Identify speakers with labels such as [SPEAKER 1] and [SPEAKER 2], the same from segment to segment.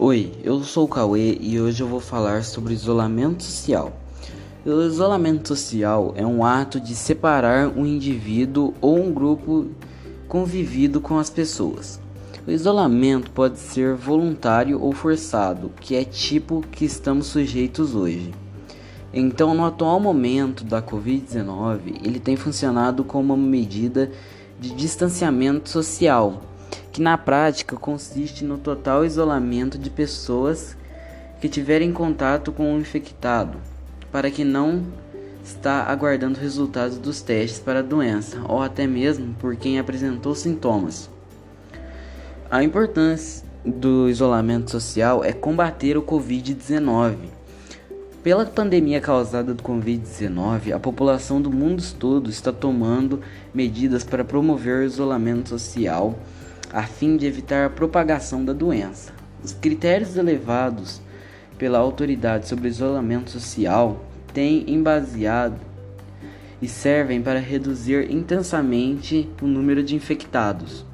[SPEAKER 1] Oi, eu sou o Cauê e hoje eu vou falar sobre isolamento social. O isolamento social é um ato de separar um indivíduo ou um grupo convivido com as pessoas. O isolamento pode ser voluntário ou forçado, que é tipo que estamos sujeitos hoje. Então, no atual momento da Covid-19, ele tem funcionado como uma medida de distanciamento social que na prática consiste no total isolamento de pessoas que tiverem contato com o infectado, para que não está aguardando resultados dos testes para a doença, ou até mesmo por quem apresentou sintomas. A importância do isolamento social é combater o Covid-19. Pela pandemia causada do Covid-19, a população do mundo todo está tomando medidas para promover o isolamento social a fim de evitar a propagação da doença. Os critérios elevados pela autoridade sobre isolamento social têm embaseado e servem para reduzir intensamente o número de infectados,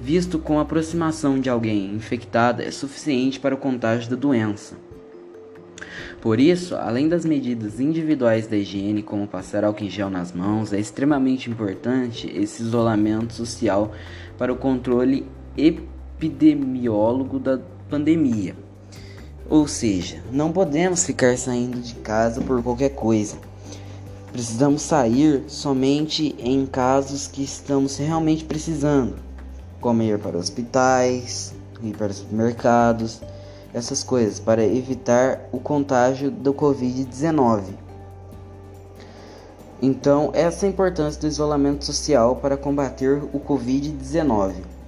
[SPEAKER 1] visto com a aproximação de alguém infectado é suficiente para o contágio da doença. Por isso, além das medidas individuais da higiene, como passar álcool em gel nas mãos, é extremamente importante esse isolamento social para o controle epidemiólogo da pandemia. Ou seja, não podemos ficar saindo de casa por qualquer coisa. Precisamos sair somente em casos que estamos realmente precisando, como ir para hospitais, ir para supermercados essas coisas para evitar o contágio do Covid-19. Então, essa é a importância do isolamento social para combater o Covid-19.